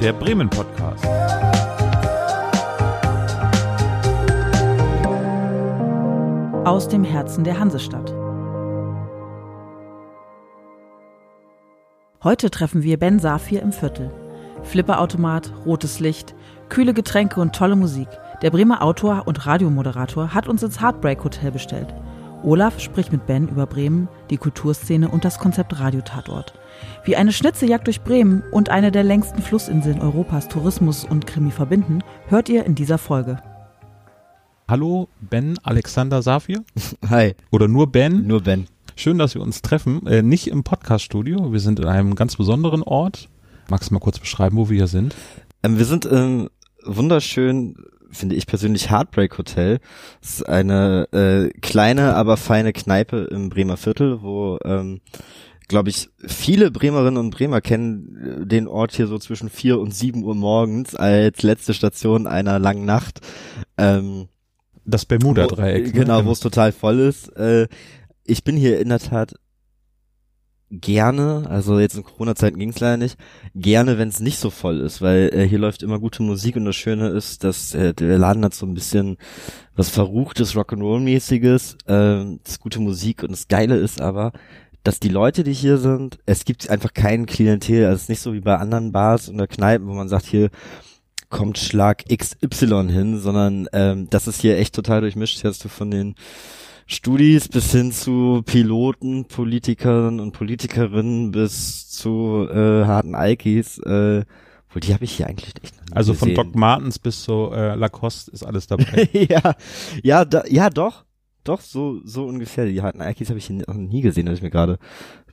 der Bremen Podcast. Aus dem Herzen der Hansestadt. Heute treffen wir Ben Safir im Viertel. Flipperautomat, rotes Licht, kühle Getränke und tolle Musik. Der Bremer Autor und Radiomoderator hat uns ins Heartbreak Hotel bestellt. Olaf spricht mit Ben über Bremen, die Kulturszene und das Konzept Radiotatort. Wie eine Schnitzeljagd durch Bremen und eine der längsten Flussinseln Europas Tourismus und Krimi verbinden, hört ihr in dieser Folge. Hallo, Ben Alexander Safir. Hi. Oder nur Ben. Nur Ben. Schön, dass wir uns treffen. Äh, nicht im Podcaststudio. Wir sind in einem ganz besonderen Ort. Magst du mal kurz beschreiben, wo wir hier sind? Ähm, wir sind im wunderschön, finde ich persönlich, Heartbreak Hotel. Es ist eine äh, kleine, aber feine Kneipe im Bremer Viertel, wo, ähm, glaube ich, viele Bremerinnen und Bremer kennen äh, den Ort hier so zwischen vier und sieben Uhr morgens als letzte Station einer langen Nacht. Ähm, Das Bermuda-Dreieck. Wo, genau, ne? wo es total voll ist. Äh, ich bin hier in der Tat gerne, also jetzt in Corona-Zeiten ging es leider nicht, gerne, wenn es nicht so voll ist, weil äh, hier läuft immer gute Musik und das Schöne ist, dass äh, der Laden hat so ein bisschen was Verruchtes, Rock'n'Roll-mäßiges, äh, das ist gute Musik und das Geile ist aber, dass die Leute, die hier sind, es gibt einfach keinen Klientel, also es ist nicht so wie bei anderen Bars oder Kneipen, wo man sagt, hier kommt Schlag XY hin, sondern ähm, das ist hier echt total durchmischt. Hier hast du von den Studis bis hin zu Piloten, Politikern und Politikerinnen bis zu äh, harten Alkis. Äh, wohl die habe ich hier eigentlich echt Also von gesehen. Doc Martens bis zu äh, Lacoste ist alles dabei. ja, ja, da, ja, doch, doch, so, so ungefähr. Die harten Alkis habe ich noch nie gesehen, das ist mir gerade,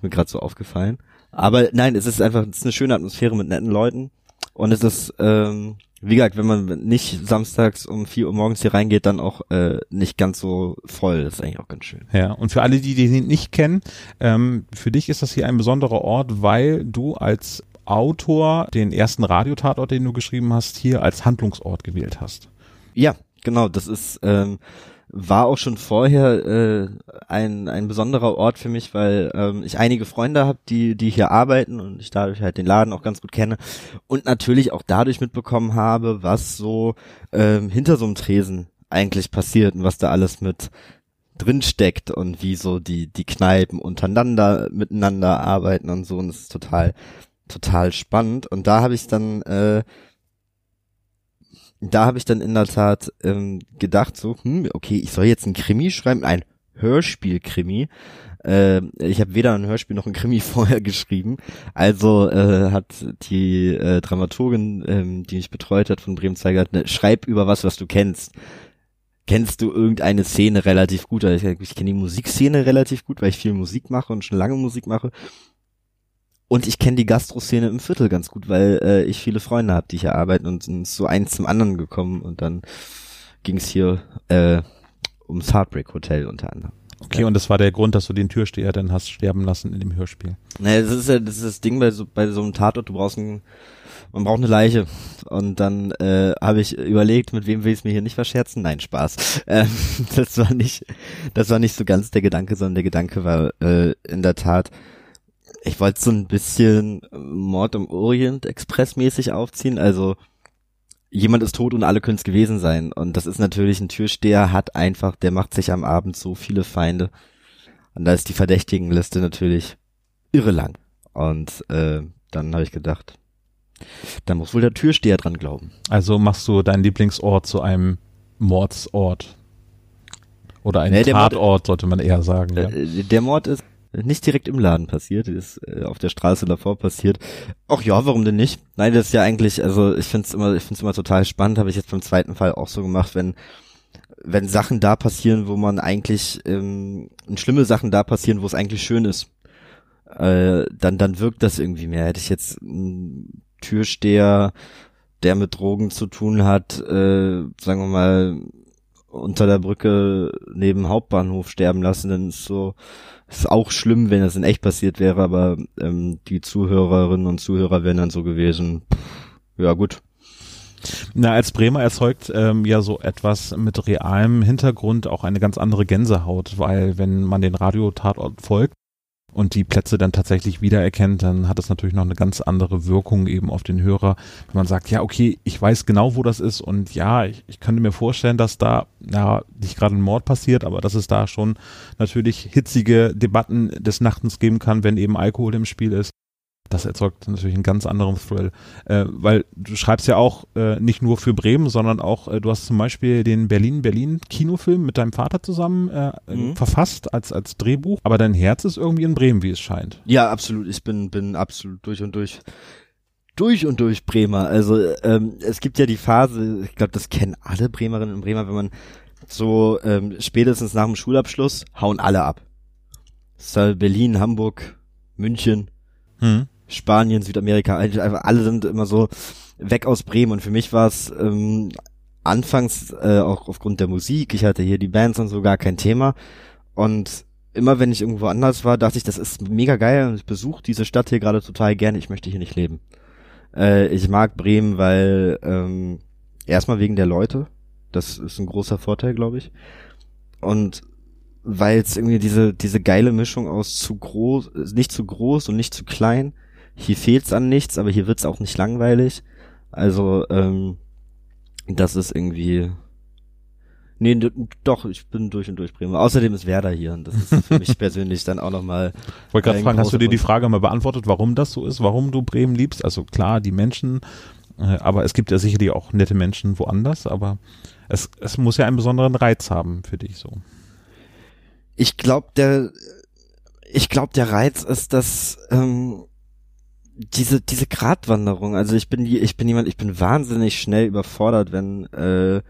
mir gerade so aufgefallen. Aber nein, es ist einfach, es ist eine schöne Atmosphäre mit netten Leuten und es ist, ähm, wie gesagt, wenn man nicht samstags um vier Uhr morgens hier reingeht, dann auch äh, nicht ganz so voll. Das ist eigentlich auch ganz schön. Ja, und für alle, die den nicht kennen, ähm, für dich ist das hier ein besonderer Ort, weil du als Autor den ersten Radiotatort, den du geschrieben hast, hier als Handlungsort gewählt hast. Ja, genau, das ist ähm, war auch schon vorher äh, ein ein besonderer Ort für mich, weil ähm, ich einige Freunde habe, die die hier arbeiten und ich dadurch halt den Laden auch ganz gut kenne und natürlich auch dadurch mitbekommen habe, was so ähm, hinter so einem Tresen eigentlich passiert und was da alles mit drin steckt und wie so die die Kneipen untereinander miteinander arbeiten und so. Und das ist total total spannend. Und da habe ich dann äh, da habe ich dann in der Tat ähm, gedacht, so, hm, okay, ich soll jetzt ein Krimi schreiben, ein Hörspiel-Krimi. Äh, ich habe weder ein Hörspiel noch ein Krimi vorher geschrieben. Also äh, hat die äh, Dramaturgin, ähm, die mich betreut hat von Bremen 2 gesagt, ne, schreib über was, was du kennst. Kennst du irgendeine Szene relativ gut? Also ich, ich kenne die Musikszene relativ gut, weil ich viel Musik mache und schon lange Musik mache. Und ich kenne die Gastro-Szene im Viertel ganz gut, weil äh, ich viele Freunde habe, die hier arbeiten und sind so eins zum anderen gekommen und dann ging es hier äh, ums Heartbreak Hotel unter anderem. Okay, Ja. und das war der Grund, dass du den Türsteher dann hast sterben lassen in dem Hörspiel. Naja, das ist ja das, ist das Ding bei so, bei so einem Tatort, du brauchst ein, man braucht eine Leiche. Und dann äh, habe ich überlegt, mit wem will ich es mir hier nicht verscherzen? Nein, Spaß. Ähm, das war nicht, das war nicht so ganz der Gedanke, sondern der Gedanke war äh, in der Tat, ich wollte so ein bisschen Mord im Orient Express mäßig aufziehen. Also jemand ist tot und alle können es gewesen sein. Und das ist natürlich ein Türsteher, hat einfach, der macht sich am Abend so viele Feinde. Und da ist die Verdächtigenliste natürlich irre lang. Und äh, dann habe ich gedacht, da muss wohl der Türsteher dran glauben. Also machst du deinen Lieblingsort zu einem Mordsort. Oder einem Nee, Tatort, sollte man eher sagen. Ja. Äh, der Mord ist nicht direkt im Laden passiert, ist äh, auf der Straße davor passiert. Ach ja, warum denn nicht? Nein, das ist ja eigentlich, also ich find's immer, ich find's immer total spannend, habe ich jetzt beim zweiten Fall auch so gemacht, wenn wenn Sachen da passieren, wo man eigentlich ähm, schlimme Sachen da passieren, wo es eigentlich schön ist, äh, dann dann wirkt das irgendwie mehr. Hätte ich jetzt einen Türsteher, der mit Drogen zu tun hat, äh, sagen wir mal unter der Brücke neben Hauptbahnhof sterben lassen, dann ist so ist auch schlimm, wenn das in echt passiert wäre, aber ähm, die Zuhörerinnen und Zuhörer wären dann so gewesen. Ja gut, Na, als Bremer erzeugt ähm, ja so etwas mit realem Hintergrund auch eine ganz andere Gänsehaut, weil wenn man den Radiotatort folgt, und die Plätze dann tatsächlich wiedererkennt, dann hat das natürlich noch eine ganz andere Wirkung eben auf den Hörer, wenn man sagt, ja, okay, ich weiß genau, wo das ist und ja, ich, ich könnte mir vorstellen, dass da, ja, nicht gerade ein Mord passiert, aber dass es da schon natürlich hitzige Debatten des Nachtens geben kann, wenn eben Alkohol im Spiel ist das erzeugt natürlich einen ganz anderen Thrill. Äh, weil du schreibst ja auch äh, nicht nur für Bremen, sondern auch, äh, du hast zum Beispiel den Berlin-Berlin-Kinofilm mit deinem Vater zusammen äh, mhm. verfasst als, als Drehbuch, aber dein Herz ist irgendwie in Bremen, wie es scheint. Ja, absolut. Ich bin, bin absolut durch und durch durch und durch Bremer. Also ähm, es gibt ja die Phase, ich glaube, das kennen alle Bremerinnen und Bremer, wenn man so ähm, spätestens nach dem Schulabschluss hauen alle ab. Berlin, Hamburg, München. Hm. Spanien, Südamerika, einfach alle sind immer so weg aus Bremen. Und für mich war es ähm, anfangs äh, auch aufgrund der Musik, ich hatte hier die Bands und so gar kein Thema. Und immer wenn ich irgendwo anders war, dachte ich, das ist mega geil und ich besuche diese Stadt hier gerade total gerne, ich möchte hier nicht leben. Äh, ich mag Bremen, weil ähm, erstmal wegen der Leute, das ist ein großer Vorteil, glaube ich. Und weil es irgendwie diese diese geile Mischung aus zu groß, nicht zu groß und nicht zu klein hier fehlt's an nichts, aber hier wird's auch nicht langweilig. Also, ähm, das ist irgendwie. Nee, doch, ich bin durch und durch Bremer. Außerdem ist Werder hier und das ist für mich persönlich dann auch nochmal. Ich wollte gerade fragen, hast du dir die Frage mal beantwortet, warum das so ist, warum du Bremen liebst? Also klar, die Menschen, äh, aber es gibt ja sicherlich auch nette Menschen woanders, aber es, es muss ja einen besonderen Reiz haben für dich so. Ich glaube, der, ich glaube, der Reiz ist, dass ähm, diese diese Gratwanderung, also ich bin ich bin jemand, ich bin wahnsinnig schnell überfordert, wenn äh,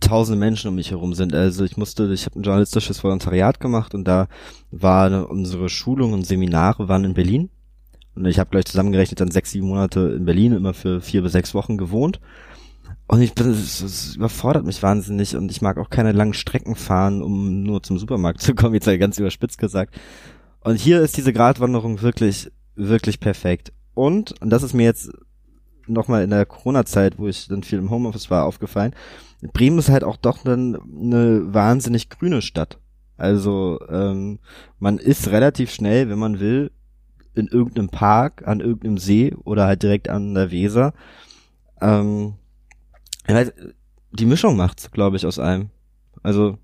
tausende Menschen um mich herum sind. Also ich musste, ich habe ein journalistisches Volontariat gemacht und da war unsere Schulung und Seminare waren in Berlin und ich habe gleich zusammengerechnet dann sechs sieben Monate in Berlin immer für vier bis sechs Wochen gewohnt und ich bin es, überfordert mich wahnsinnig und ich mag auch keine langen Strecken fahren, um nur zum Supermarkt zu kommen, jetzt ganz überspitzt gesagt. Und hier ist diese Gratwanderung wirklich wirklich perfekt. Und, und das ist mir jetzt nochmal in der Corona-Zeit, wo ich dann viel im Homeoffice war, aufgefallen, Bremen ist halt auch doch dann eine wahnsinnig grüne Stadt. Also ähm, man ist relativ schnell, wenn man will, in irgendeinem Park, an irgendeinem See oder halt direkt an der Weser. Ähm, die Mischung macht's, glaube ich, aus allem. Also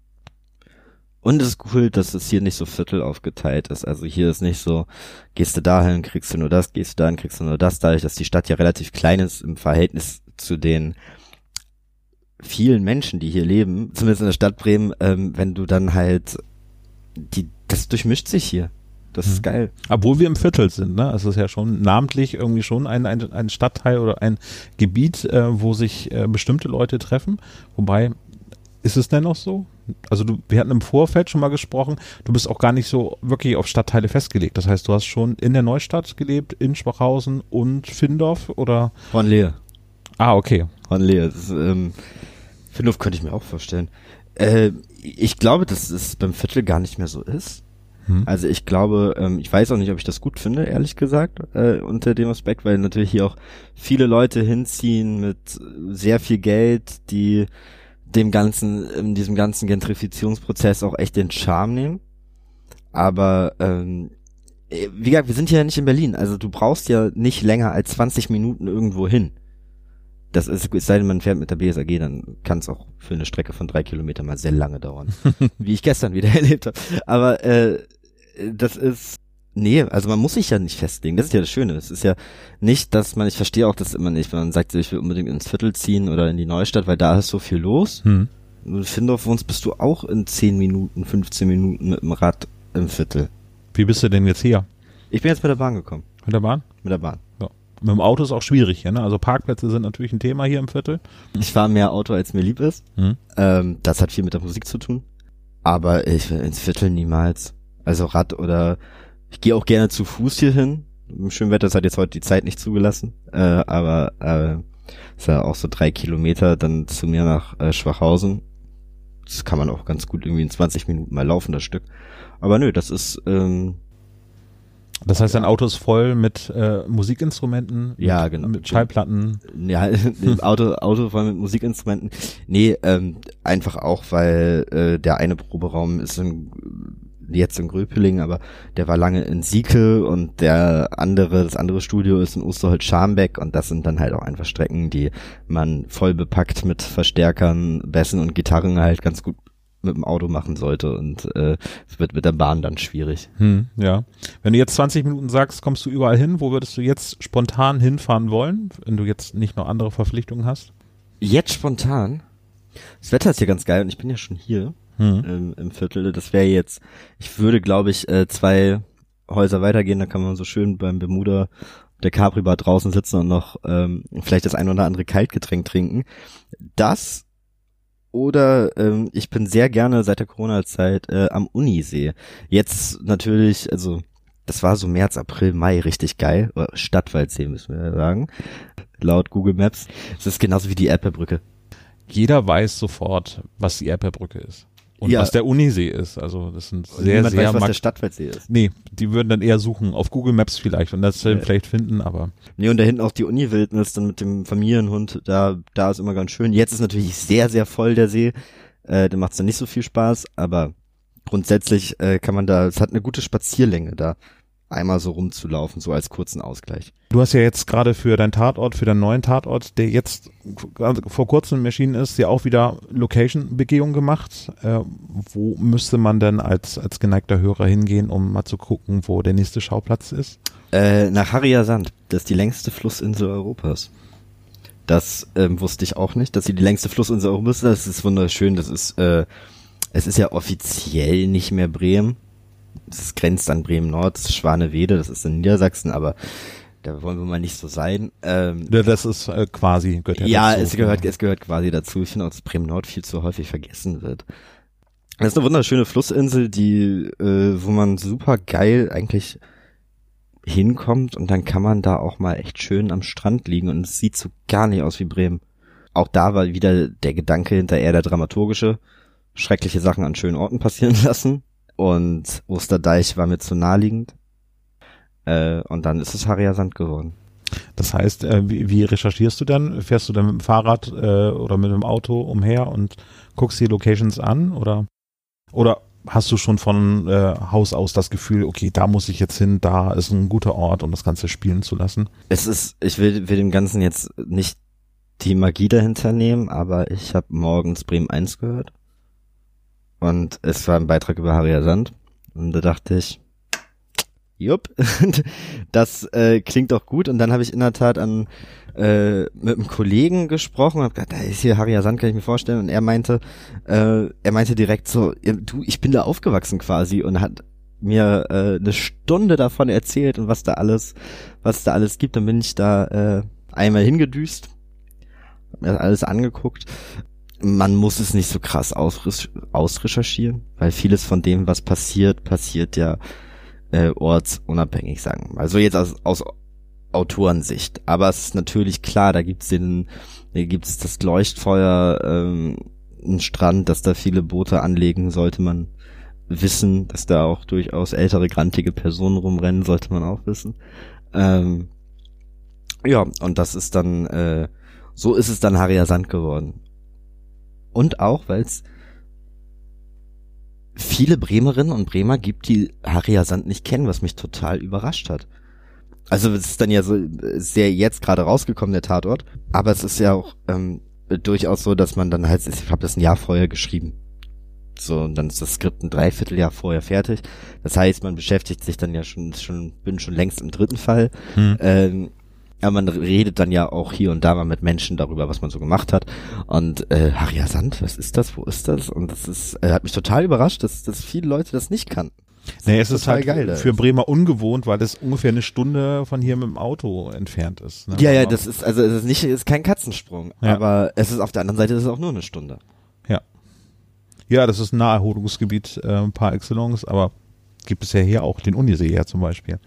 und es ist cool, dass es hier nicht so viertel aufgeteilt ist. Also hier ist nicht so, gehst du dahin, kriegst du nur das, gehst du dahin, kriegst du nur das, dadurch, dass die Stadt ja relativ klein ist im Verhältnis zu den vielen Menschen, die hier leben, zumindest in der Stadt Bremen, ähm, wenn du dann halt, die, das durchmischt sich hier. Das ist mhm. geil. Obwohl wir im Viertel sind, ne? Es ist ja schon namentlich irgendwie schon ein, ein, ein Stadtteil oder ein Gebiet, äh, wo sich äh, bestimmte Leute treffen. Wobei, ist es denn noch so? Also du, wir hatten im Vorfeld schon mal gesprochen, du bist auch gar nicht so wirklich auf Stadtteile festgelegt. Das heißt, du hast schon in der Neustadt gelebt, in Schwachhausen und Findorf oder? Hornlehe. Ah, okay. Hornlehe. Ähm, Findorf könnte ich mir auch vorstellen. Äh, ich glaube, dass es beim Viertel gar nicht mehr so ist. Hm. Also ich glaube, ähm, ich weiß auch nicht, ob ich das gut finde, ehrlich gesagt, äh, unter dem Aspekt, weil natürlich hier auch viele Leute hinziehen mit sehr viel Geld, die dem ganzen, in diesem ganzen Gentrifizierungsprozess auch echt den Charme nehmen. Aber ähm, äh, wie gesagt, wir sind ja nicht in Berlin, also du brauchst ja nicht länger als 20 Minuten irgendwo hin. Das ist, es sei denn, man fährt mit der BSAG, dann kann es auch für eine Strecke von drei Kilometern mal sehr lange dauern. wie ich gestern wieder erlebt habe. Aber äh, das ist Nee, also man muss sich ja nicht festlegen. Das ist ja das Schöne. Es ist ja nicht, dass man, ich verstehe auch das immer nicht, wenn man sagt, ich will unbedingt ins Viertel ziehen oder in die Neustadt, weil da ist so viel los. Hm. In Findorf uns bist du auch in 10 Minuten, 15 Minuten mit dem Rad im Viertel. Wie bist du denn jetzt hier? Ich bin jetzt mit der Bahn gekommen. Mit der Bahn? Mit der Bahn. Ja. Mit dem Auto ist auch schwierig, ja, ne? Also Parkplätze sind natürlich ein Thema hier im Viertel. Ich fahre mehr Auto, als mir lieb ist. Hm. Ähm, das hat viel mit der Musik zu tun. Aber ich will ins Viertel niemals. Also Rad oder ich gehe auch gerne zu Fuß hier hin. Im schönen Wetter, das hat jetzt heute die Zeit nicht zugelassen. Äh, aber äh, ist ja auch so drei Kilometer dann zu mir nach äh, Schwachhausen. Das kann man auch ganz gut irgendwie in 20 Minuten mal laufen, das Stück. Aber nö, das ist ähm, das heißt, dein Auto ist voll mit äh, Musikinstrumenten, ja, mit, genau. mit Schallplatten. Ja, Auto, Auto voll mit Musikinstrumenten. Nee, ähm, einfach auch, weil äh, der eine Proberaum ist ein jetzt in Gröpeling, aber der war lange in Sieke und der andere, das andere Studio ist in Osterholz-Scharmbeck und das sind dann halt auch einfach Strecken, die man voll bepackt mit Verstärkern, Bässen und Gitarren halt ganz gut mit dem Auto machen sollte und äh, es wird mit der Bahn dann schwierig. Hm, ja. Wenn du jetzt 20 Minuten sagst, kommst du überall hin, wo würdest du jetzt spontan hinfahren wollen, wenn du jetzt nicht noch andere Verpflichtungen hast? Jetzt spontan? Das Wetter ist hier ganz geil und ich bin ja schon hier hm. im, im Viertel. Das wäre jetzt, ich würde glaube ich äh, zwei Häuser weitergehen, da kann man so schön beim Bermuda der Capri Bar draußen sitzen und noch ähm, vielleicht das ein oder andere Kaltgetränk trinken. Das oder ähm, ich bin sehr gerne seit der Corona-Zeit äh, am Unisee. Jetzt natürlich, also das war so März, April, Mai richtig geil. Stadtwaldsee müssen wir sagen. Laut Google Maps. Es ist genauso wie die Erperbrücke. Jeder weiß sofort, was die Erperbrücke ist. Und ja. was der Unisee ist. Also das sind sehr, sehr weiß, was der Stadtwaldsee ist. Nee, die würden dann eher suchen auf Google Maps vielleicht und das ja. vielleicht finden, aber. Nee, und da hinten auch die Uni-Wildnis dann mit dem Familienhund, da, da ist immer ganz schön. Jetzt ist natürlich sehr, sehr voll der See. Äh, da macht es dann nicht so viel Spaß, aber grundsätzlich äh, kann man da, es hat eine gute Spazierlänge da einmal so rumzulaufen, so als kurzen Ausgleich. Du hast ja jetzt gerade für deinen Tatort, für deinen neuen Tatort, der jetzt vor kurzem erschienen ist, ja auch wieder Location-Begehung gemacht. Äh, wo müsste man denn als, als geneigter Hörer hingehen, um mal zu gucken, wo der nächste Schauplatz ist? Äh, nach Harrier Sand. Das ist die längste Flussinsel Europas. Das ähm, wusste ich auch nicht, dass sie die längste Flussinsel Europas ist. Das ist wunderschön. Das ist, äh, es ist ja offiziell nicht mehr Bremen das grenzt an Bremen-Nord, Schwanewede, das ist in Niedersachsen, aber da wollen wir mal nicht so sein. Ähm, das ist äh, quasi gehört ja, ja dazu. es gehört es gehört quasi dazu. Ich finde auch, dass Bremen Nord viel zu häufig vergessen wird. Das ist eine wunderschöne Flussinsel, die äh, wo man super geil eigentlich hinkommt und dann kann man da auch mal echt schön am Strand liegen und es sieht so gar nicht aus wie Bremen. Auch da war wieder der Gedanke hinter eher der dramaturgische, schreckliche Sachen an schönen Orten passieren lassen und Osterdeich war mir zu naheliegend. Äh, und dann ist es Harrier Sand geworden. Das heißt, äh, wie, wie, recherchierst du dann? Fährst du dann mit dem Fahrrad äh, oder mit dem Auto umher und guckst die Locations an oder oder hast du schon von äh, Haus aus das Gefühl, okay, da muss ich jetzt hin, da ist ein guter Ort, um das Ganze spielen zu lassen? Es ist, ich will, will dem Ganzen jetzt nicht die Magie dahinter nehmen, aber ich habe morgens Bremen 1 gehört und es war ein Beitrag über Harrier Sand. Und da dachte ich, jupp, das äh, klingt doch gut. Und dann habe ich in der Tat an äh, mit einem Kollegen gesprochen und hab gedacht, da ist hier Harrier Sand, kann ich mir vorstellen. Und er meinte, äh, er meinte direkt so, du, ich bin da aufgewachsen quasi und hat mir äh, eine Stunde davon erzählt und was da alles, was da alles gibt. Dann bin ich da äh, einmal hingedüst, hab mir das alles angeguckt man muss es nicht so krass ausrecherchieren, weil vieles von dem, was passiert, passiert ja äh, ortsunabhängig, sagen. Also jetzt aus, aus Autorensicht. Aber es ist natürlich klar, da gibt's den, da gibt's das Leuchtfeuer, ähm, ein Strand, dass da viele Boote anlegen, sollte man wissen, dass da auch durchaus ältere, grantige Personen rumrennen, sollte man auch wissen. Ähm, ja, und das ist dann, äh, so ist es dann Harrier Sand geworden. Und auch, weil es viele Bremerinnen und Bremer gibt, die Harrier Sand nicht kennen, was mich total überrascht hat. Also es ist dann ja so sehr jetzt gerade rausgekommen, der Tatort. Aber es ist ja auch ähm, durchaus so, dass man dann halt, ich habe das ein Jahr vorher geschrieben. So, und dann ist das Skript ein Dreivierteljahr vorher fertig. Das heißt, man beschäftigt sich dann ja schon, schon bin schon längst im dritten Fall. Hm. Ähm, ja, man redet dann ja auch hier und da mal mit Menschen darüber, was man so gemacht hat. Und äh, Haria Sand, was ist das? Wo ist das? Und das ist, äh, hat mich total überrascht, dass, dass viele Leute das nicht kannten. Das nee, es ist halt geil, für Bremer ungewohnt, weil es ungefähr eine Stunde von hier mit dem Auto entfernt ist. Ne? Ja, ja, das ist also es ist nicht, es ist kein Katzensprung, ja. aber es ist auf der anderen Seite ist es auch nur eine Stunde. Ja, ja, das ist ein Naherholungsgebiet äh, par excellence, aber gibt es ja hier auch den Unisee ja zum Beispiel.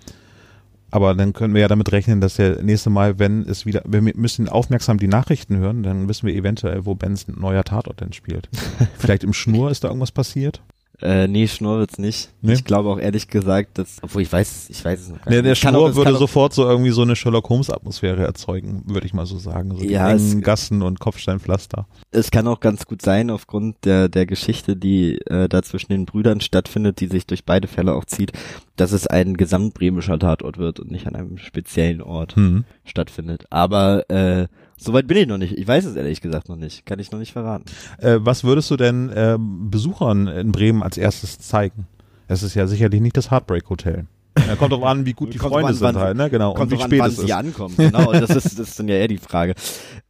Aber dann können wir ja damit rechnen, dass der nächste Mal, wenn es wieder, wir müssen aufmerksam die Nachrichten hören, dann wissen wir eventuell, wo Bens neuer Tatort denn spielt. Vielleicht im Schnur ist da irgendwas passiert? Äh, nee, Schnurr wird's nicht. Nee? Ich glaube auch ehrlich gesagt, dass, obwohl ich weiß, ich weiß es noch gar Der, der Es kann Schnurr auch- würde sofort so irgendwie so eine Sherlock Holmes Atmosphäre erzeugen, würde ich mal so sagen. So die Ja, es- engen Gassen und Kopfsteinpflaster. Es kann auch ganz gut sein, aufgrund der, der Geschichte, die äh, da zwischen den Brüdern stattfindet, die sich durch beide Fälle auch zieht, dass es ein gesamtbremischer Tatort wird und nicht an einem speziellen Ort Hm. stattfindet. Aber äh, soweit bin ich noch nicht. Ich weiß es ehrlich gesagt noch nicht. Kann ich noch nicht verraten. Äh, was würdest du denn ähm, Besuchern in Bremen als erstes zeigen? Es ist ja sicherlich nicht das Heartbreak Hotel. Ja, kommt drauf an, wie gut die Freunde an, sind wann- halt, ne? Genau. Und Kommt wie an, spät wann es sie ist. ankommen. Genau, das ist, das ist dann ja eher die Frage.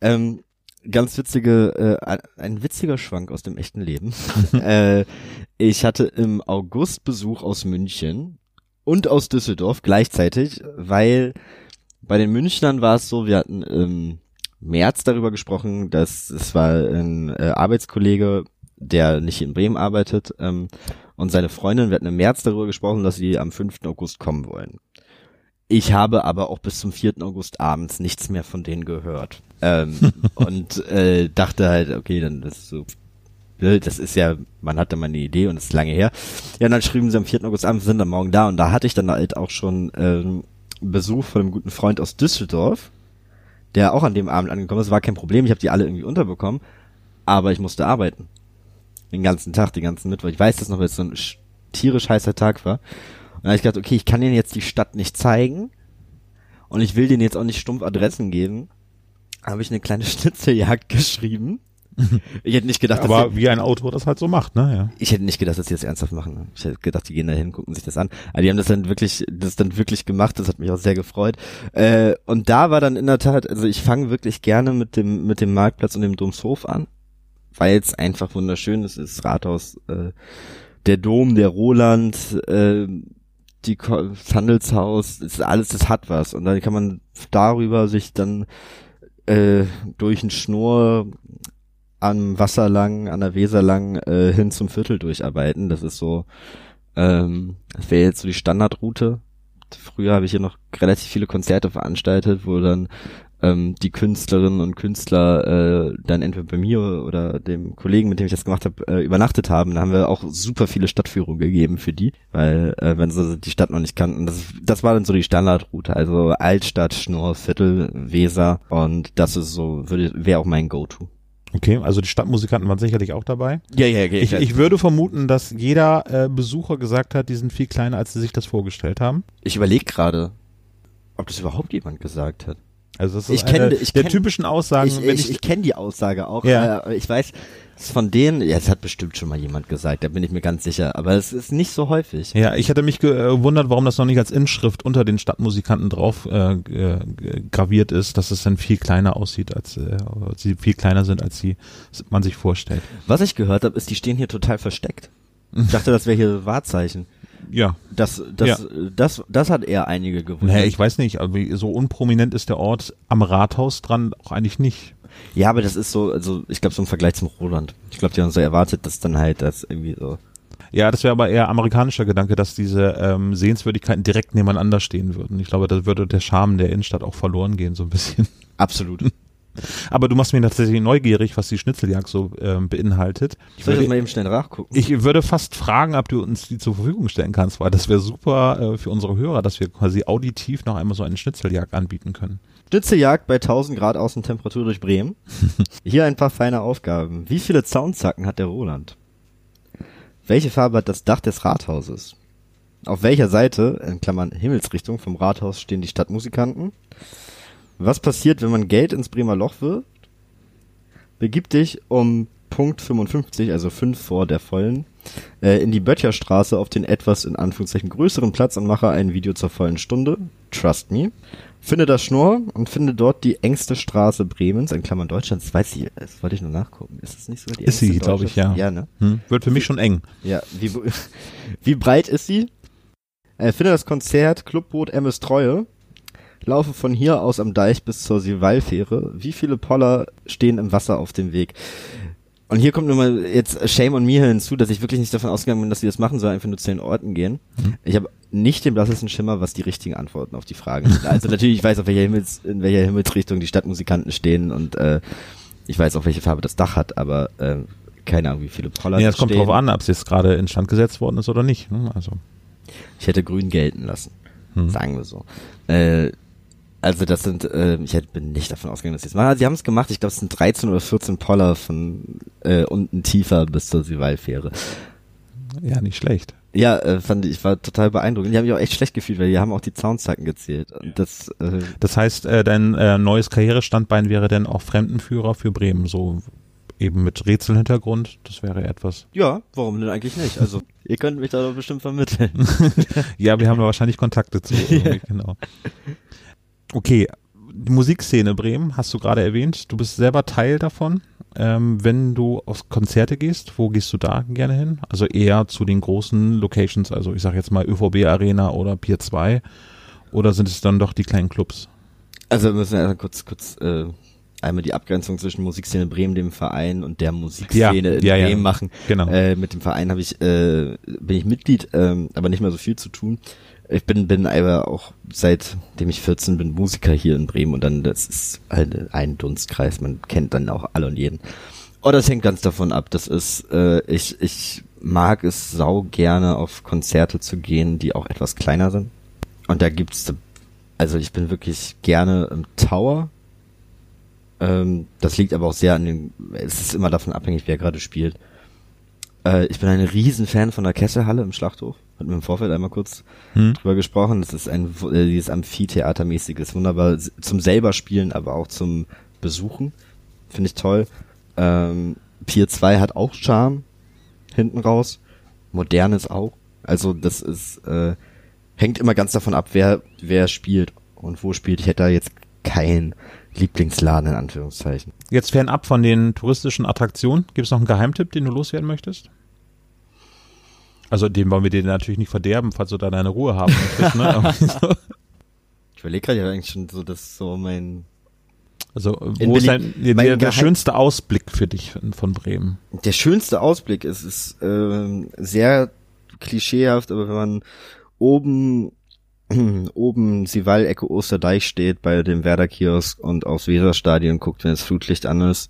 Ähm, ganz witzige, äh, ein, ein witziger Schwank aus dem echten Leben. äh, ich hatte im August Besuch aus München und aus Düsseldorf gleichzeitig, weil bei den Münchnern war es so, wir hatten im März darüber gesprochen, dass es war ein äh, Arbeitskollege, der nicht in Bremen arbeitet, ähm, und seine Freundin, wir hatten im März darüber gesprochen, dass sie am 5. August kommen wollen. Ich habe aber auch bis zum 4. August abends nichts mehr von denen gehört. Ähm, und äh, dachte halt, okay, dann das ist so, ne, das ist ja, man hatte mal eine Idee und ist lange her. Ja, und dann schrieben sie am 4. August abends, sind dann morgen da und da hatte ich dann halt auch schon ähm, Besuch von einem guten Freund aus Düsseldorf, der auch an dem Abend angekommen ist. War kein Problem, ich habe die alle irgendwie unterbekommen, aber ich musste arbeiten. Den ganzen Tag, den ganzen Mittwoch. Ich weiß das noch, weil es so ein sch- tierisch heißer Tag war. Und dann habe ich gedacht, okay, ich kann denen jetzt die Stadt nicht zeigen und ich will denen jetzt auch nicht stumpf Adressen geben. Habe ich eine kleine Schnitzeljagd geschrieben. Ich hätte nicht gedacht, dass Aber die, wie ein Autor das halt so macht, ne? Ja. ich hätte nicht gedacht, dass die das ernsthaft machen. Ich hätte gedacht, die gehen da hin, gucken sich das an. Aber die haben das dann wirklich, das dann wirklich gemacht. Das hat mich auch sehr gefreut. Äh, und da war dann in der Tat, also ich fange wirklich gerne mit dem mit dem Marktplatz und dem Domshof an, weil es einfach wunderschön ist. Das Rathaus, äh, der Dom, der Roland, äh, die das Handelshaus, das ist alles, das hat was. Und dann kann man darüber sich dann äh, durch einen Schnur am Wasser lang, an der Weser lang äh, hin zum Viertel durcharbeiten. Das ist so, ähm, das wäre jetzt so die Standardroute. Früher habe ich hier noch relativ viele Konzerte veranstaltet, wo dann ähm, die Künstlerinnen und Künstler äh, dann entweder bei mir oder dem Kollegen, mit dem ich das gemacht habe, äh, übernachtet haben. Da haben wir auch super viele Stadtführungen gegeben für die, weil äh, wenn sie die Stadt noch nicht kannten, das, das war dann so die Standardroute, also Altstadt, Schnur, Viertel, Weser und das ist so, würde wäre auch mein Go-To. Okay, also die Stadtmusikanten waren sicherlich auch dabei. Ja, ja, ja. Ich, ich würde vermuten, dass jeder äh, Besucher gesagt hat, die sind viel kleiner, als sie sich das vorgestellt haben. Ich überlege gerade, ob das überhaupt jemand gesagt hat. Also das ist Ich kenn- eine ich der kenn- typischen Aussagen, ich ich, ich, ich kenne die Aussage auch. Ja. Äh, ich weiß, ist von denen, ja, es hat bestimmt schon mal jemand gesagt, da bin ich mir ganz sicher, aber es ist nicht so häufig. ja, ich hatte mich gewundert, warum das noch nicht als Inschrift unter den Stadtmusikanten drauf äh, äh, graviert ist, dass es dann viel kleiner aussieht, als äh, sie viel kleiner sind, als sie man sich vorstellt. Was ich gehört habe, ist, die stehen hier total versteckt. Ich dachte, das wäre hier Wahrzeichen. Ja, Das, das, Ja. das, das hat eher einige gewundert. naja, ich weiß nicht, aber wie- so unprominent ist der Ort am Rathaus dran auch eigentlich nicht. Ja, aber das ist so, also ich glaube so im Vergleich zum Roland. Ich glaube, die haben so erwartet, dass dann halt das irgendwie so. Ja, das wäre aber eher amerikanischer Gedanke, dass diese ähm, Sehenswürdigkeiten direkt nebeneinander stehen würden. Ich glaube, da würde der Charme der Innenstadt auch verloren gehen, so ein bisschen. Absolut. Aber du machst mich tatsächlich neugierig, was die Schnitzeljagd so ähm, beinhaltet. Ich würde, mal eben schnell nachgucken? ich würde fast fragen, ob du uns die zur Verfügung stellen kannst, weil das wäre super äh, für unsere Hörer, dass wir quasi auditiv noch einmal so eine Schnitzeljagd anbieten können. Schnitzeljagd bei 1000 Grad Außentemperatur durch Bremen. Hier ein paar feine Aufgaben. Wie viele Zaunzacken hat der Roland? Welche Farbe hat das Dach des Rathauses? Auf welcher Seite, in Klammern Himmelsrichtung vom Rathaus, stehen die Stadtmusikanten? Was passiert, wenn man Geld ins Bremer Loch wirft? Begib dich um Punkt 55, also 5 vor der vollen, äh, in die Böttcherstraße auf den etwas in Anführungszeichen größeren Platz und mache ein Video zur vollen Stunde. Trust me. Finde das Schnurr und finde dort die engste Straße Bremens, in Klammern Deutschlands. Das weiß ich, das wollte ich nur nachgucken. Ist das nicht so? Die Ist sie, engste glaube ich, ja. Ja, ne? Hm? Wird für mich schon eng. Ja, wie, wie breit ist sie? Äh, finde das Konzert Clubboot MS Treue. Laufe von hier aus am Deich bis zur Sivalfähre. Wie viele Poller stehen im Wasser auf dem Weg? Und hier kommt nur mal jetzt Shame on mir hinzu, dass ich wirklich nicht davon ausgegangen bin, dass sie das machen, sondern einfach nur zu den Orten gehen. Ich habe nicht den blassesten Schimmer, was die richtigen Antworten auf die Fragen sind. Also natürlich, ich weiß, auf welcher Himmels, in welcher Himmelsrichtung die Stadtmusikanten stehen und äh, ich weiß auch, welche Farbe das Dach hat, aber äh, keine Ahnung, wie viele Poller Ja, es kommt drauf an, ob es jetzt gerade instand gesetzt worden ist oder nicht. Ne? Also. Ich hätte grün gelten lassen, hm. sagen wir so. Äh, also das sind, äh, ich hätte, bin nicht davon ausgegangen, dass sie es machen. Also sie haben es gemacht, ich glaube, es sind 13 oder 14 Poller von äh, unten tiefer bis zur Sivalfähre. Ja, nicht schlecht. Ja, äh, fand ich, war total beeindruckend. Die haben mich auch echt schlecht gefühlt, weil die haben auch die Zaunzacken gezählt. Und das, äh, das heißt, äh, dein äh, neues Karrierestandbein wäre denn auch Fremdenführer für Bremen, so eben mit Rätselhintergrund. Das wäre etwas. Ja, warum denn eigentlich nicht? Also ihr könnt mich da doch bestimmt vermitteln. ja, wir haben da wahrscheinlich Kontakte zu. Ja. Genau. Okay, die Musikszene Bremen hast du gerade erwähnt. Du bist selber Teil davon. Ähm, wenn du auf Konzerte gehst, wo gehst du da gerne hin? Also eher zu den großen Locations, also ich sage jetzt mal ÖVB Arena oder Pier 2 oder sind es dann doch die kleinen Clubs? Also müssen wir kurz kurz äh, einmal die Abgrenzung zwischen Musikszene Bremen, dem Verein und der Musikszene ja, in ja, Bremen ja. machen. Genau. Äh, mit dem Verein habe ich äh, bin ich Mitglied, äh, aber nicht mehr so viel zu tun. Ich bin bin aber auch seitdem ich 14 bin Musiker hier in Bremen und dann das ist halt ein Dunstkreis. Man kennt dann auch alle und jeden. Oh, das hängt ganz davon ab. Das ist äh, ich ich mag es sau gerne auf Konzerte zu gehen, die auch etwas kleiner sind. Und da gibt's also ich bin wirklich gerne im Tower ähm, das liegt aber auch sehr an den, es ist immer davon abhängig, wer gerade spielt. Äh, ich bin ein Riesenfan von der Kesselhalle im Schlachthof. Hatten wir im Vorfeld einmal kurz hm. drüber gesprochen. Das ist ein, äh, dieses Amphitheatermäßiges, wunderbar zum selber spielen, aber auch zum Besuchen. Finde ich toll. Ähm, Pier 2 hat auch Charme. Hinten raus. Modernes auch. Also das ist, äh, hängt immer ganz davon ab, wer, wer spielt und wo spielt. Ich hätte da jetzt keinen Lieblingsladen in Anführungszeichen. Jetzt fernab von den touristischen Attraktionen, gibt es noch einen Geheimtipp, den du loswerden möchtest? Also den wollen wir dir natürlich nicht verderben, falls du da deine Ruhe haben möchtest. Ne? ich überlege gerade ja eigentlich schon so, dass so mein also wo ist dein, der, der, der schönste Ausblick für dich von Bremen? Der schönste Ausblick ist, ist äh, sehr klischeehaft, aber wenn man oben oben Sival Ecke Osterdeich steht bei dem Werder Kiosk und aufs Weserstadion guckt, wenn das Flutlicht an ist.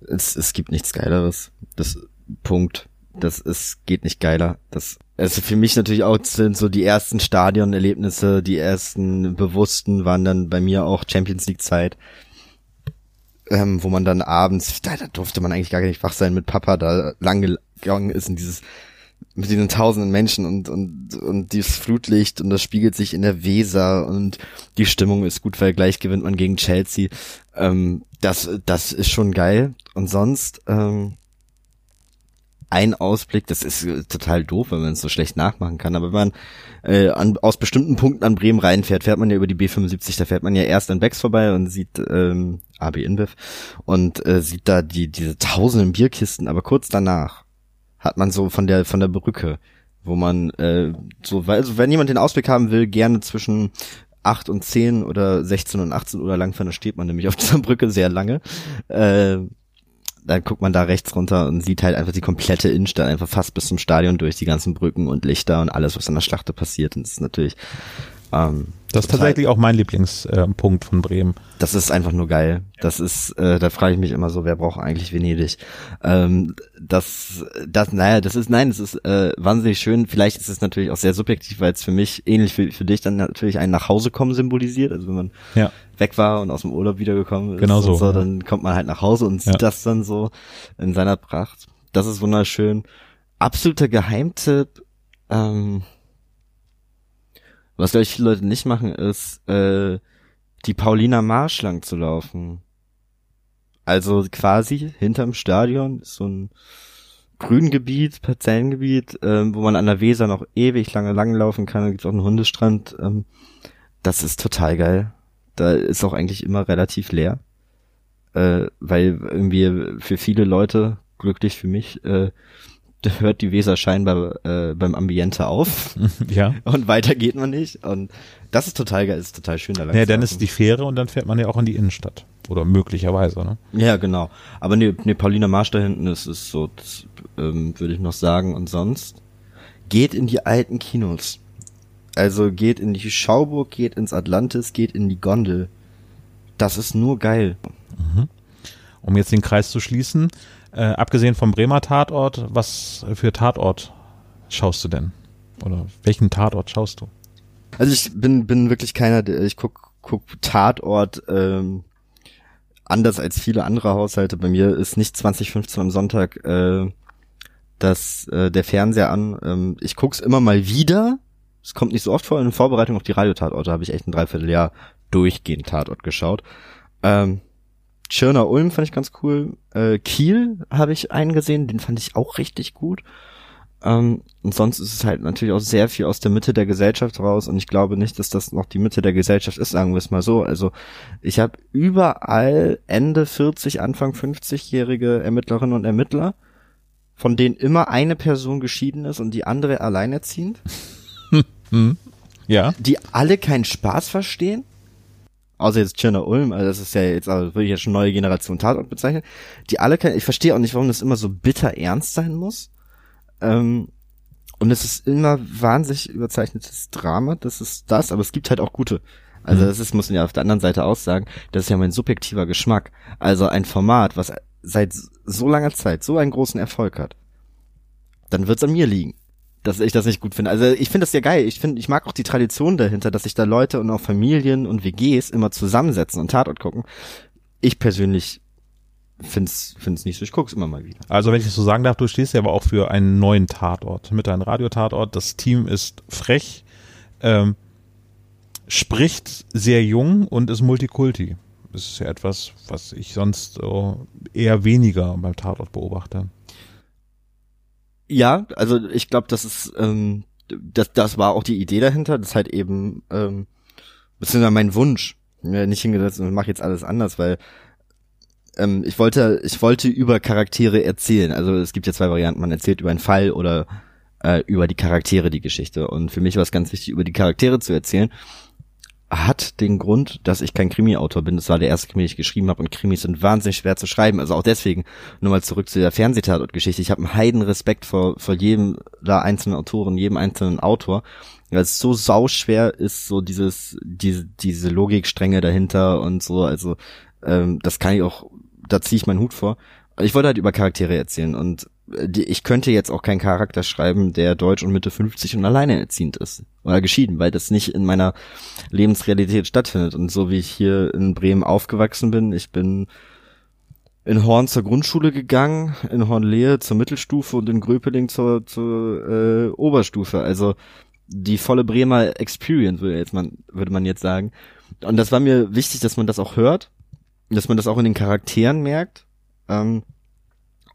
Es, es gibt nichts geileres. Das Punkt. Das ist geht nicht geiler. Das also für mich natürlich auch sind so die ersten Stadionerlebnisse, die ersten bewussten waren dann bei mir auch Champions League Zeit. Ähm, wo man dann abends, da, da durfte man eigentlich gar nicht wach sein mit Papa, da lang gegangen ist in dieses mit diesen tausenden Menschen und, und, und dieses Flutlicht und das spiegelt sich in der Weser und die Stimmung ist gut, weil gleich gewinnt man gegen Chelsea. Ähm, das, das ist schon geil. Und sonst, ähm, ein Ausblick, das ist total doof, wenn man es so schlecht nachmachen kann, aber wenn man äh, an, aus bestimmten Punkten an Bremen reinfährt, fährt man ja über die B75, da fährt man ja erst an Becks vorbei und sieht ähm, AB InBev und äh, sieht da die diese tausenden Bierkisten, aber kurz danach hat man so von der von der Brücke, wo man äh, so, also wenn jemand den Ausblick haben will, gerne zwischen 8 und 10 oder 16 und 18 Uhr lang, da steht man nämlich auf dieser Brücke sehr lange. Äh, dann guckt man da rechts runter und sieht halt einfach die komplette Innenstadt, einfach fast bis zum Stadion durch, die ganzen Brücken und Lichter und alles, was an der Schlachte passiert. Und das ist natürlich ähm, das ist tatsächlich auch mein Lieblingspunkt äh, von Bremen. Das ist einfach nur geil. Das ist, äh, da frage ich mich immer so, wer braucht eigentlich Venedig? Ähm, das, das, naja, das ist, nein, das ist äh, wahnsinnig schön. Vielleicht ist es natürlich auch sehr subjektiv, weil es für mich ähnlich wie für dich dann natürlich ein Nachhausekommen symbolisiert. Also wenn man ja. Weg war und aus dem Urlaub wiedergekommen ist, genau so, so, dann kommt man halt nach Hause und sieht ja. das dann so in seiner Pracht. Das ist wunderschön. Absoluter Geheimtipp. Ähm, was, glaube ich, viele Leute nicht machen, ist, äh, die Paulina Marsch lang zu laufen. Also quasi hinterm Stadion ist so ein Grüngebiet, Parzellengebiet, ähm, wo man an der Weser noch ewig lange langlaufen kann. Da gibt's auch einen Hundestrand. Ähm, das ist total geil. Da ist auch eigentlich immer relativ leer. Äh, weil irgendwie für viele Leute, glücklich für mich, äh, hört die Weser scheinbar äh, beim Ambiente auf. Ja. Und weiter geht man nicht. Und das ist total geil, ist total schön da. Ja, dann ist die Fähre und dann fährt man ja auch in die Innenstadt. Oder möglicherweise, ne? Ja, genau. Aber ne, ne Paulina Marsch da hinten, das ist so, das, ähm, würde ich noch sagen. Und sonst geht in die alten Kinos. Also geht in die Schauburg, geht ins Atlantis, geht in die Gondel. Das ist nur geil. Mhm. Um jetzt den Kreis zu schließen, Äh, abgesehen vom Bremer Tatort, was für Tatort schaust du denn? Oder welchen Tatort schaust du? Also ich bin, bin wirklich keiner, der, ich guck, guck Tatort ähm, anders als viele andere Haushalte. Bei mir ist nicht 2015 am Sonntag äh, das, äh, der Fernseher an. Ähm, ich guck's immer mal wieder. Es kommt nicht so oft vor. In Vorbereitung auf die Radiotatorte habe ich echt ein Dreivierteljahr durchgehend Tatort geschaut. Ähm, Tschirner Ulm fand ich ganz cool. Äh, Kiel habe ich einen gesehen, den fand ich auch richtig gut. Ähm, und sonst ist es halt natürlich auch sehr viel aus der Mitte der Gesellschaft raus und ich glaube nicht, dass das noch die Mitte der Gesellschaft ist, sagen wir es mal so. Also ich habe überall Ende 40, Anfang 50-jährige Ermittlerinnen und Ermittler, von denen immer eine Person geschieden ist und die andere alleinerziehend. Hm. Ja. Die alle keinen Spaß verstehen. Außer jetzt Tschirner Ulm, also das ist ja jetzt, also würde ich ja schon neue Generation Tatort bezeichnen. Die alle kein, ich verstehe auch nicht, warum das immer so bitter ernst sein muss. Ähm, und es ist immer wahnsinnig überzeichnetes Drama, das ist das, aber es gibt halt auch gute. Also Mhm. das ist, muss man ja auf der anderen Seite auch sagen, das ist ja mein subjektiver Geschmack. Also ein Format, was seit so langer Zeit so einen großen Erfolg hat, dann wird's an mir liegen, dass ich das nicht gut finde. Also ich finde das ja geil. Ich finde, ich mag auch die Tradition dahinter, dass sich da Leute und auch Familien und WGs immer zusammensetzen und Tatort gucken. Ich persönlich find's, find's nicht so. Ich guck's immer mal wieder. Also wenn ich das so sagen darf, du stehst ja aber auch für einen neuen Tatort mit deinem Radiotatort. Das Team ist frech, ähm, spricht sehr jung und ist Multikulti. Das ist ja etwas, was ich sonst äh, eher weniger beim Tatort beobachte. Ja, also ich glaube, das ist, ähm, das, das war auch die Idee dahinter. Das ist halt eben, ähm, beziehungsweise mein Wunsch. Mir nicht hingesetzt und mache jetzt alles anders, weil ähm, ich wollte, ich wollte über Charaktere erzählen. Also es gibt ja zwei Varianten. Man erzählt über einen Fall oder äh, über die Charaktere die Geschichte. Und für mich war es ganz wichtig, über die Charaktere zu erzählen. Hat den Grund, dass ich kein Krimi-Autor bin. Das war der erste Krimi, den ich geschrieben habe. Und Krimis sind wahnsinnig schwer zu schreiben. Also auch deswegen, nur mal zurück zu der Fernsehtatort-Geschichte. Ich habe einen heiden Respekt vor, vor jedem da einzelnen Autoren, jedem einzelnen Autor. Weil es so sauschwer ist, so dieses, diese, diese Logikstränge dahinter und so. Also ähm, das kann ich auch, da ziehe ich meinen Hut vor. Ich wollte halt über Charaktere erzählen und ich könnte jetzt auch keinen Charakter schreiben, der deutsch und Mitte 50 und alleinerziehend ist oder geschieden, weil das nicht in meiner Lebensrealität stattfindet. Und so wie ich hier in Bremen aufgewachsen bin, ich bin in Horn zur Grundschule gegangen, in Hornlehe zur Mittelstufe und in Gröpeling zur, zur äh, Oberstufe. Also die volle Bremer Experience, würde, jetzt man, würde man jetzt sagen. Und das war mir wichtig, dass man das auch hört, dass man das auch in den Charakteren merkt. Ähm,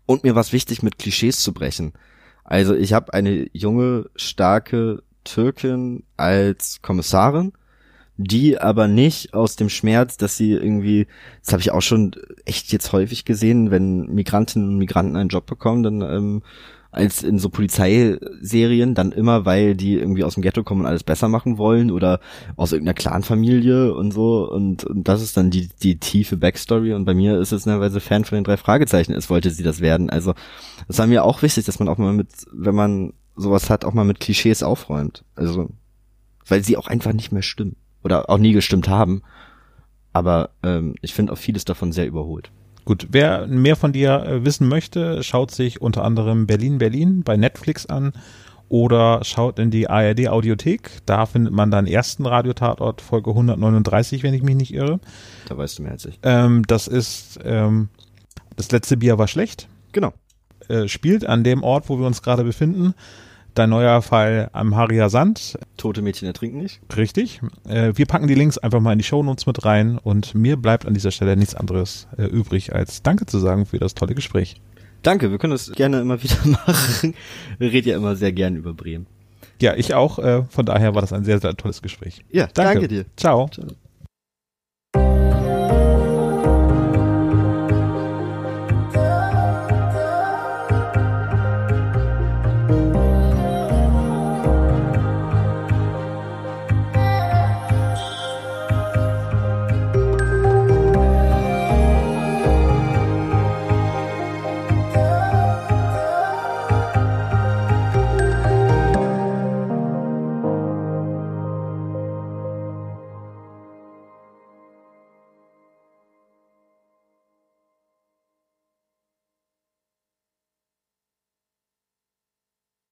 und mir war es wichtig, mit Klischees zu brechen. Also ich habe eine junge, starke Türkin als Kommissarin, die aber nicht aus dem Schmerz, dass sie irgendwie, das habe ich auch schon echt jetzt häufig gesehen, wenn Migrantinnen und Migranten einen Job bekommen, dann ähm, als in so Polizeiserien, dann immer, weil die irgendwie aus dem Ghetto kommen und alles besser machen wollen oder aus irgendeiner Clanfamilie und so und, und das ist dann die, die tiefe Backstory und bei mir ist es, ne, weil Fan von den drei Fragezeichen ist, wollte sie das werden. Also es war mir auch wichtig, dass man auch mal mit, wenn man sowas hat, auch mal mit Klischees aufräumt. Also, weil sie auch einfach nicht mehr stimmen oder auch nie gestimmt haben. Aber ähm, ich finde auch vieles davon sehr überholt. Gut, wer mehr von dir äh, wissen möchte, schaut sich unter anderem Berlin Berlin bei Netflix an oder schaut in die ARD Audiothek. Da findet man dann ersten Radiotatort, Folge 139, wenn ich mich nicht irre. Da weißt du mehr als ich. Ähm, das ist, ähm, das letzte Bier war schlecht. Genau. Äh, spielt an dem Ort, wo wir uns gerade befinden. Dein neuer Fall am Harrier Sand. Tote Mädchen ertrinken nicht. Richtig. Äh, wir packen die Links einfach mal in die Shownotes mit rein und mir bleibt an dieser Stelle nichts anderes äh, übrig, als Danke zu sagen für das tolle Gespräch. Danke, wir können das gerne immer wieder machen. Wir reden ja immer sehr gern über Bremen. Ja, ich auch. Äh, von daher war das ein sehr, sehr tolles Gespräch. Ja, Danke. danke dir. Ciao. Ciao.